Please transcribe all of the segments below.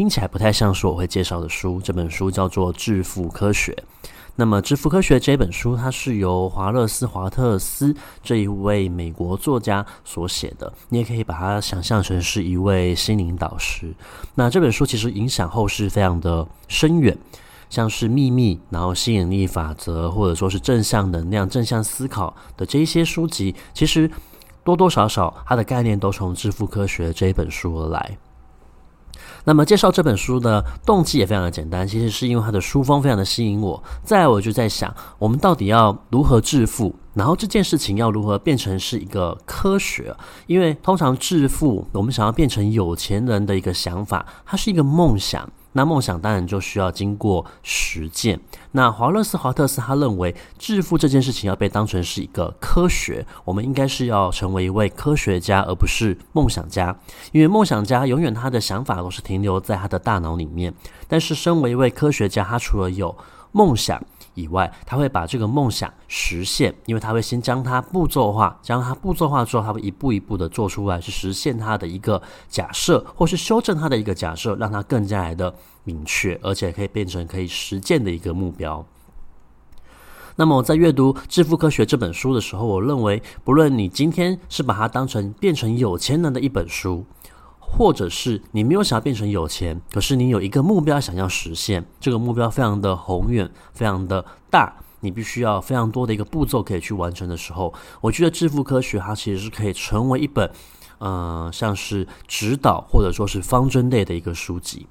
听起来不太像是我会介绍的书。这本书叫做《致富科学》。那么，《致富科学》这本书，它是由华勒斯·华特斯这一位美国作家所写的。你也可以把它想象成是一位心灵导师。那这本书其实影响后世非常的深远，像是《秘密》，然后《吸引力法则》，或者说是正向能量、正向思考的这一些书籍，其实多多少少它的概念都从《致富科学》这一本书而来。那么介绍这本书的动机也非常的简单，其实是因为它的书风非常的吸引我。再，我就在想，我们到底要如何致富？然后这件事情要如何变成是一个科学？因为通常致富，我们想要变成有钱人的一个想法，它是一个梦想。那梦想当然就需要经过实践。那华勒斯·华特斯他认为，致富这件事情要被当成是一个科学，我们应该是要成为一位科学家，而不是梦想家。因为梦想家永远他的想法都是停留在他的大脑里面，但是身为一位科学家，他除了有梦想以外，他会把这个梦想实现，因为他会先将它步骤化，将它步骤化之后，他会一步一步的做出来，去实现他的一个假设，或是修正他的一个假设，让他更加来的明确，而且可以变成可以实践的一个目标。那么我在阅读《致富科学》这本书的时候，我认为，不论你今天是把它当成变成有钱人的一本书。或者是你没有想要变成有钱，可是你有一个目标想要实现，这个目标非常的宏远，非常的大，你必须要非常多的一个步骤可以去完成的时候，我觉得《致富科学》它其实是可以成为一本，呃，像是指导或者说是方针类的一个书籍。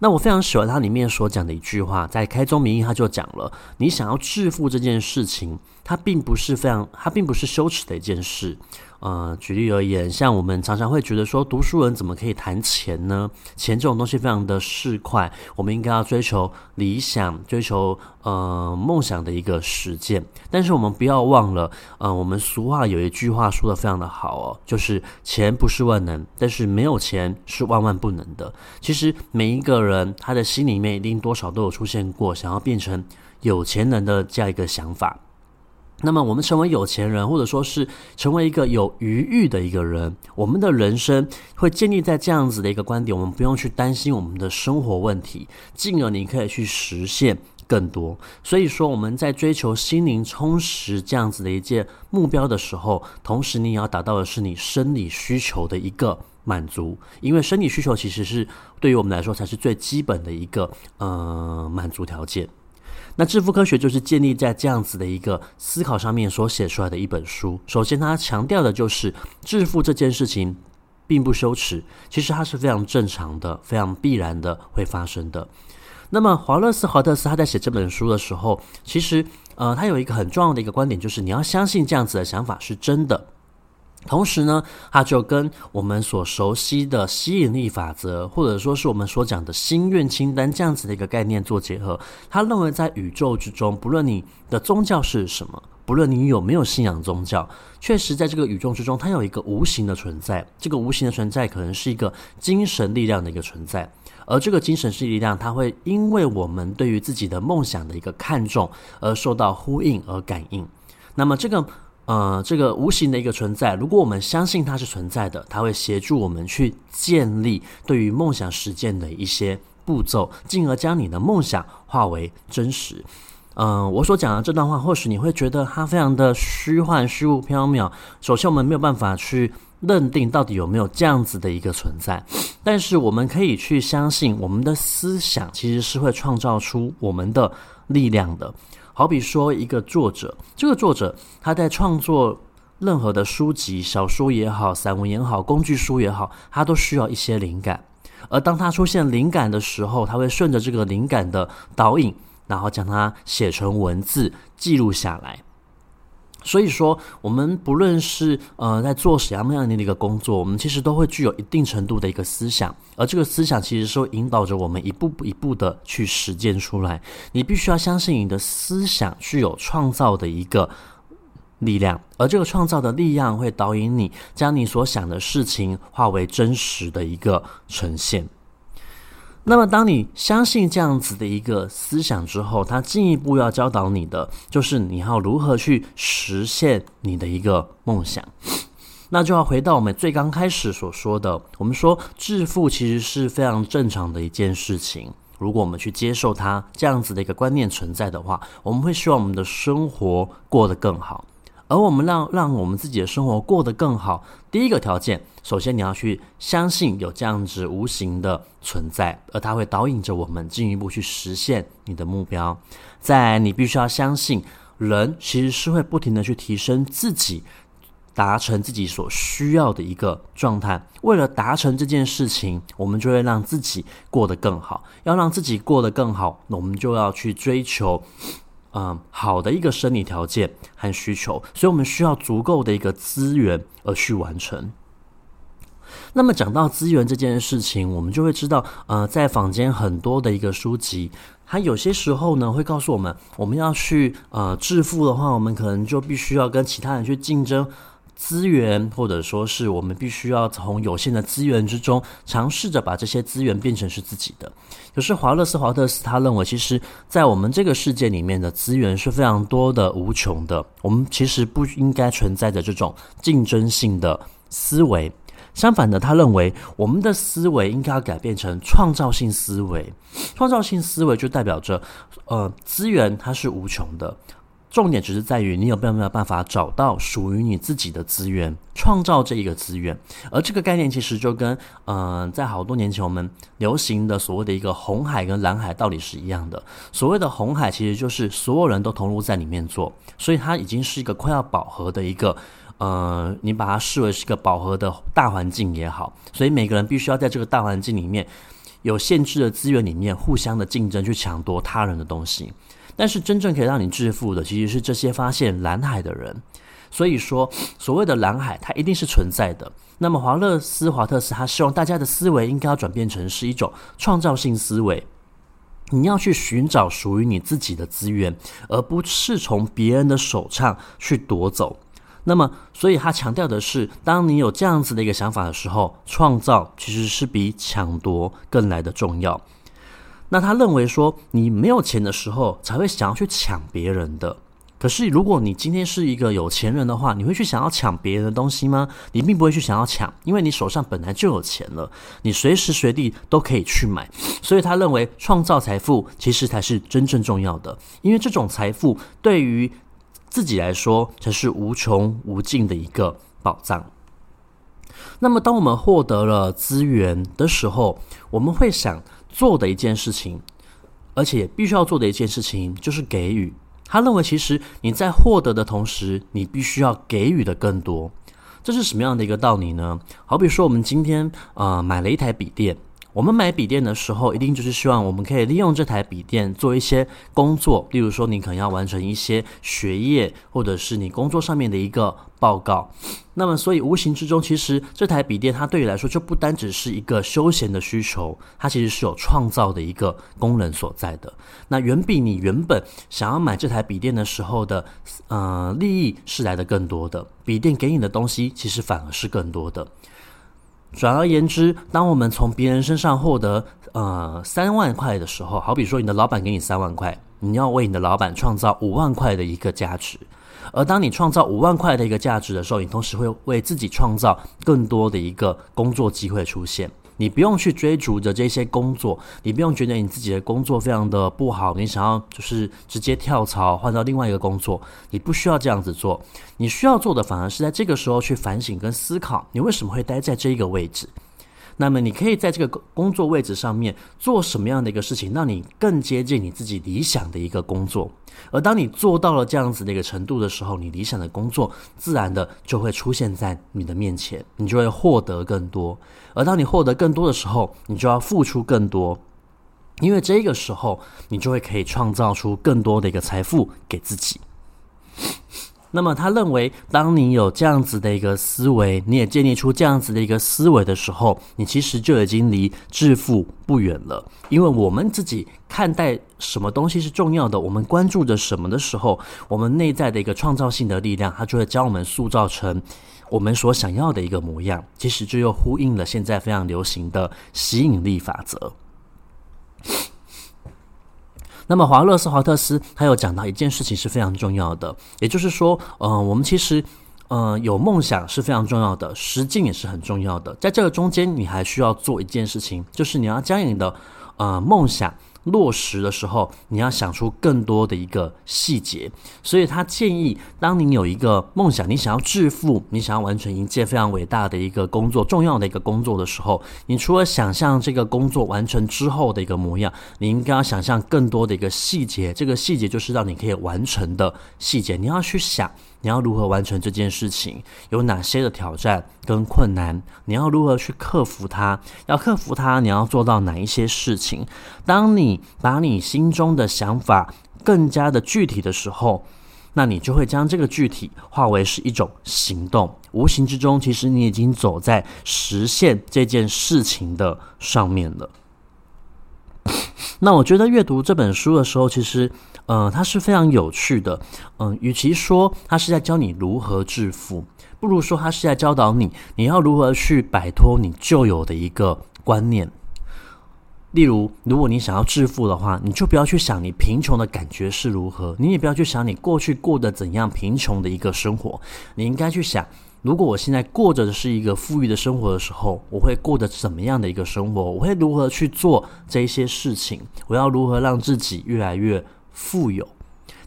那我非常喜欢它里面所讲的一句话，在开宗明义他就讲了，你想要致富这件事情，它并不是非常，它并不是羞耻的一件事。呃，举例而言，像我们常常会觉得说，读书人怎么可以谈钱呢？钱这种东西非常的市侩，我们应该要追求理想，追求呃梦想的一个实践。但是我们不要忘了，呃，我们俗话有一句话说的非常的好哦，就是钱不是万能，但是没有钱是万万不能的。其实每一个人他的心里面一定多少都有出现过想要变成有钱人的这样一个想法。那么，我们成为有钱人，或者说是成为一个有余裕的一个人，我们的人生会建立在这样子的一个观点：我们不用去担心我们的生活问题，进而你可以去实现更多。所以说，我们在追求心灵充实这样子的一件目标的时候，同时你也要达到的是你生理需求的一个满足，因为生理需求其实是对于我们来说才是最基本的一个呃满足条件。那致富科学就是建立在这样子的一个思考上面所写出来的一本书。首先，它强调的就是致富这件事情并不羞耻，其实它是非常正常的、非常必然的会发生的。那么，华勒斯·华特斯他在写这本书的时候，其实呃，他有一个很重要的一个观点，就是你要相信这样子的想法是真的。同时呢，它就跟我们所熟悉的吸引力法则，或者说是我们所讲的心愿清单这样子的一个概念做结合。他认为，在宇宙之中，不论你的宗教是什么，不论你有没有信仰宗教，确实在这个宇宙之中，它有一个无形的存在。这个无形的存在可能是一个精神力量的一个存在，而这个精神是力量，它会因为我们对于自己的梦想的一个看重而受到呼应而感应。那么这个。呃，这个无形的一个存在，如果我们相信它是存在的，它会协助我们去建立对于梦想实践的一些步骤，进而将你的梦想化为真实。嗯、我所讲的这段话，或许你会觉得它非常的虚幻、虚无缥缈。首先，我们没有办法去认定到底有没有这样子的一个存在，但是我们可以去相信，我们的思想其实是会创造出我们的力量的。好比说，一个作者，这个作者他在创作任何的书籍、小说也好、散文也好、工具书也好，他都需要一些灵感。而当他出现灵感的时候，他会顺着这个灵感的导引，然后将它写成文字记录下来。所以说，我们不论是呃在做什么样的一个工作，我们其实都会具有一定程度的一个思想，而这个思想其实是会引导着我们一步一步的去实践出来。你必须要相信你的思想具有创造的一个力量，而这个创造的力量会导引你将你所想的事情化为真实的一个呈现。那么，当你相信这样子的一个思想之后，他进一步要教导你的，就是你要如何去实现你的一个梦想。那就要回到我们最刚开始所说的，我们说致富其实是非常正常的一件事情。如果我们去接受它这样子的一个观念存在的话，我们会希望我们的生活过得更好。而我们让让我们自己的生活过得更好，第一个条件，首先你要去相信有这样子无形的存在，而它会导引着我们进一步去实现你的目标。在，你必须要相信，人其实是会不停地去提升自己，达成自己所需要的一个状态。为了达成这件事情，我们就会让自己过得更好。要让自己过得更好，那我们就要去追求。嗯，好的一个生理条件和需求，所以我们需要足够的一个资源而去完成。那么讲到资源这件事情，我们就会知道，呃，在坊间很多的一个书籍，它有些时候呢会告诉我们，我们要去呃致富的话，我们可能就必须要跟其他人去竞争。资源，或者说是我们必须要从有限的资源之中尝试着把这些资源变成是自己的。可是华勒斯·华特斯他认为，其实，在我们这个世界里面的资源是非常多的、无穷的。我们其实不应该存在着这种竞争性的思维。相反的，他认为我们的思维应该要改变成创造性思维。创造性思维就代表着，呃，资源它是无穷的。重点只是在于你有没有办法找到属于你自己的资源，创造这一个资源。而这个概念其实就跟嗯、在好多年前我们流行的所谓的一个红海跟蓝海道理是一样的。所谓的红海其实就是所有人都投入在里面做，所以它已经是一个快要饱和的一个，呃，你把它视为是一个饱和的大环境也好。所以每个人必须要在这个大环境里面有限制的资源里面互相的竞争，去抢夺他人的东西。但是真正可以让你致富的，其实是这些发现蓝海的人。所以说，所谓的蓝海，它一定是存在的。那么，华勒斯·华特斯他希望大家的思维应该要转变成是一种创造性思维。你要去寻找属于你自己的资源，而不是从别人的手上去夺走。那么，所以他强调的是，当你有这样子的一个想法的时候，创造其实是比抢夺更来的重要。那他认为说，你没有钱的时候才会想要去抢别人的。可是如果你今天是一个有钱人的话，你会去想要抢别人的东西吗？你并不会去想要抢，因为你手上本来就有钱了，你随时随地都可以去买。所以他认为创造财富其实才是真正重要的，因为这种财富对于自己来说才是无穷无尽的一个宝藏。那么当我们获得了资源的时候，我们会想。做的一件事情，而且必须要做的一件事情就是给予。他认为，其实你在获得的同时，你必须要给予的更多。这是什么样的一个道理呢？好比说，我们今天呃买了一台笔电。我们买笔电的时候，一定就是希望我们可以利用这台笔电做一些工作，例如说，你可能要完成一些学业，或者是你工作上面的一个报告。那么，所以无形之中，其实这台笔电它对你来说就不单只是一个休闲的需求，它其实是有创造的一个功能所在的。那远比你原本想要买这台笔电的时候的，呃，利益是来的更多的。笔电给你的东西，其实反而是更多的。转而言之，当我们从别人身上获得呃三万块的时候，好比说你的老板给你三万块，你要为你的老板创造五万块的一个价值。而当你创造五万块的一个价值的时候，你同时会为自己创造更多的一个工作机会出现。你不用去追逐着这些工作，你不用觉得你自己的工作非常的不好，你想要就是直接跳槽换到另外一个工作，你不需要这样子做。你需要做的反而是在这个时候去反省跟思考，你为什么会待在这个位置。那么你可以在这个工作位置上面做什么样的一个事情，让你更接近你自己理想的一个工作。而当你做到了这样子的一个程度的时候，你理想的工作自然的就会出现在你的面前，你就会获得更多。而当你获得更多的时候，你就要付出更多，因为这个时候你就会可以创造出更多的一个财富给自己。那么他认为，当你有这样子的一个思维，你也建立出这样子的一个思维的时候，你其实就已经离致富不远了。因为我们自己看待什么东西是重要的，我们关注着什么的时候，我们内在的一个创造性的力量，它就会将我们塑造成我们所想要的一个模样。其实这又呼应了现在非常流行的吸引力法则。那么华勒斯·华特斯他有讲到一件事情是非常重要的，也就是说，嗯、呃，我们其实，嗯、呃，有梦想是非常重要的，实践也是很重要的。在这个中间，你还需要做一件事情，就是你要将你的，呃，梦想。落实的时候，你要想出更多的一个细节，所以他建议，当你有一个梦想，你想要致富，你想要完成一件非常伟大的一个工作，重要的一个工作的时候，你除了想象这个工作完成之后的一个模样，你应该要想象更多的一个细节，这个细节就是让你可以完成的细节，你要去想。你要如何完成这件事情？有哪些的挑战跟困难？你要如何去克服它？要克服它，你要做到哪一些事情？当你把你心中的想法更加的具体的时候，那你就会将这个具体化为是一种行动。无形之中，其实你已经走在实现这件事情的上面了。那我觉得阅读这本书的时候，其实。呃，它是非常有趣的。嗯、与其说它是在教你如何致富，不如说它是在教导你，你要如何去摆脱你旧有的一个观念。例如，如果你想要致富的话，你就不要去想你贫穷的感觉是如何，你也不要去想你过去过的怎样贫穷的一个生活。你应该去想，如果我现在过着的是一个富裕的生活的时候，我会过得怎么样的一个生活？我会如何去做这些事情？我要如何让自己越来越富有，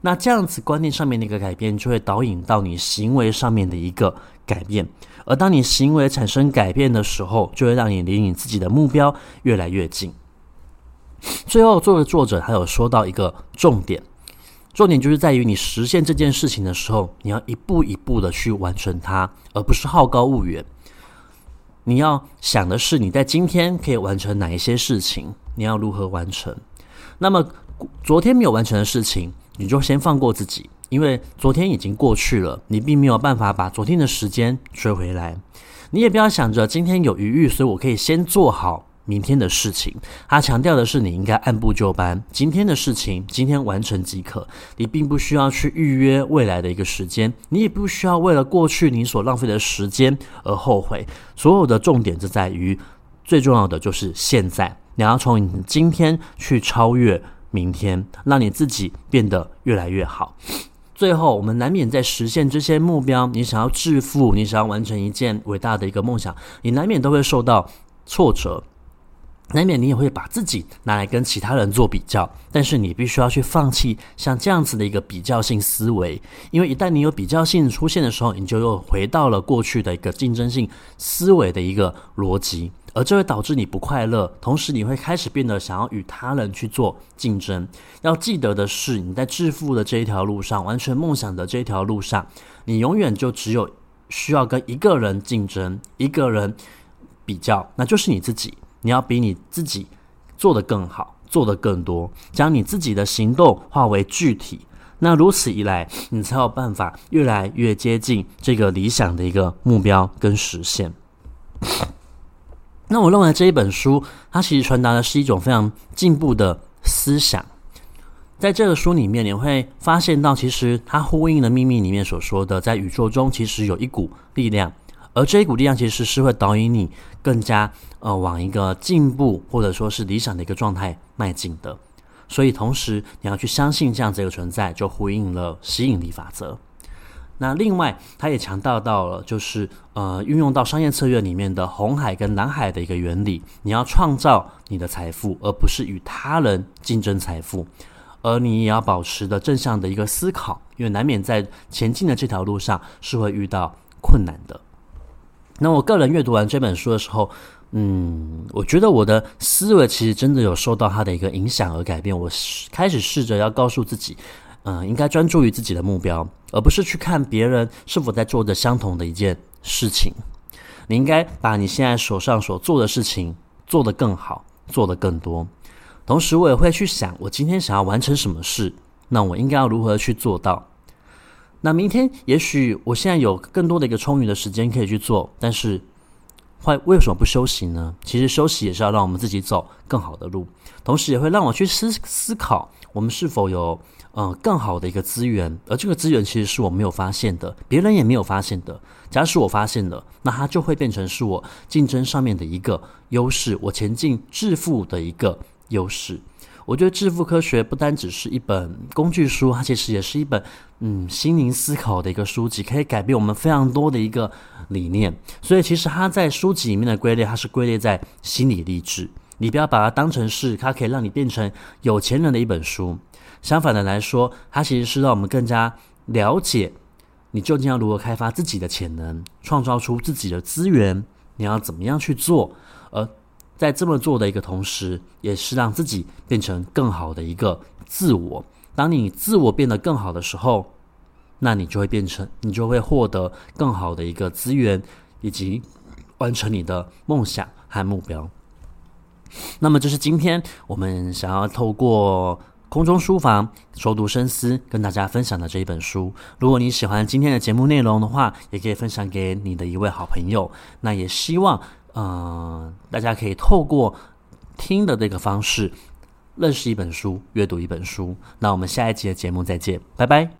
那这样子观念上面的一个改变，就会导引到你行为上面的一个改变。而当你行为产生改变的时候，就会让你离你自己的目标越来越近。最后，作为作者，他有说到一个重点，重点就是在于你实现这件事情的时候，你要一步一步的去完成它，而不是好高骛远。你要想的是你在今天可以完成哪一些事情，你要如何完成。那么。昨天没有完成的事情，你就先放过自己，因为昨天已经过去了，你并没有办法把昨天的时间追回来。你也不要想着今天有余裕，所以我可以先做好明天的事情。他强调的是，你应该按部就班，今天的事情今天完成即可。你并不需要去预约未来的一个时间，你也不需要为了过去你所浪费的时间而后悔。所有的重点就在于，最重要的就是现在，你要从你今天去超越。明天，让你自己变得越来越好。最后，我们难免在实现这些目标，你想要致富，你想要完成一件伟大的一个梦想，你难免都会受到挫折，难免你也会把自己拿来跟其他人做比较。但是，你必须要去放弃像这样子的一个比较性思维，因为一旦你有比较性出现的时候，你就又回到了过去的一个竞争性思维的一个逻辑。而这会导致你不快乐，同时你会开始变得想要与他人去做竞争。要记得的是，你在致富的这一条路上，完成梦想的这一条路上，你永远就只有需要跟一个人竞争，一个人比较，那就是你自己。你要比你自己做得更好，做得更多，将你自己的行动化为具体。那如此一来，你才有办法越来越接近这个理想的一个目标跟实现。那我认为这一本书，它其实传达的是一种非常进步的思想。在这个书里面，你会发现到，其实它呼应了《秘密》里面所说的，在宇宙中其实有一股力量，而这一股力量其实是会导引你更加呃往一个进步或者说是理想的一个状态迈进的。所以，同时你要去相信这样子一个存在，就呼应了吸引力法则。那另外，他也强调到了，就是呃，运用到商业策略里面的红海跟蓝海的一个原理。你要创造你的财富，而不是与他人竞争财富。而你也要保持的正向的一个思考，因为难免在前进的这条路上是会遇到困难的。那我个人阅读完这本书的时候，嗯，我觉得我的思维其实真的有受到他的一个影响而改变。我开始试着要告诉自己。嗯，应该专注于自己的目标，而不是去看别人是否在做着相同的一件事情。你应该把你现在手上所做的事情做得更好，做得更多。同时，我也会去想，我今天想要完成什么事，那我应该要如何去做到？那明天也许我现在有更多的一个充裕的时间可以去做，但是会为什么不休息呢？其实休息也是要让我们自己走更好的路，同时也会让我去思思考，我们是否有。嗯，更好的一个资源，而这个资源其实是我没有发现的，别人也没有发现的。假使我发现了，那它就会变成是我竞争上面的一个优势，我前进致富的一个优势。我觉得《致富科学》不单只是一本工具书，它其实也是一本嗯心灵思考的一个书籍，可以改变我们非常多的一个理念。所以，其实它在书籍里面的归类，它是归类在心理励志。你不要把它当成是它可以让你变成有钱人的一本书。相反的来说，它其实是让我们更加了解你究竟要如何开发自己的潜能，创造出自己的资源，你要怎么样去做。在这么做的一个同时，也是让自己变成更好的一个自我。当你自我变得更好的时候，那你就会变成，你就会获得更好的一个资源，以及完成你的梦想和目标。那么，这是今天我们想要透过。空中书房熟读深思，跟大家分享的这一本书。如果你喜欢今天的节目内容的话，也可以分享给你的一位好朋友。那也希望，嗯，大家可以透过听的这个方式，认识一本书，阅读一本书。那我们下一集的节目再见，拜拜。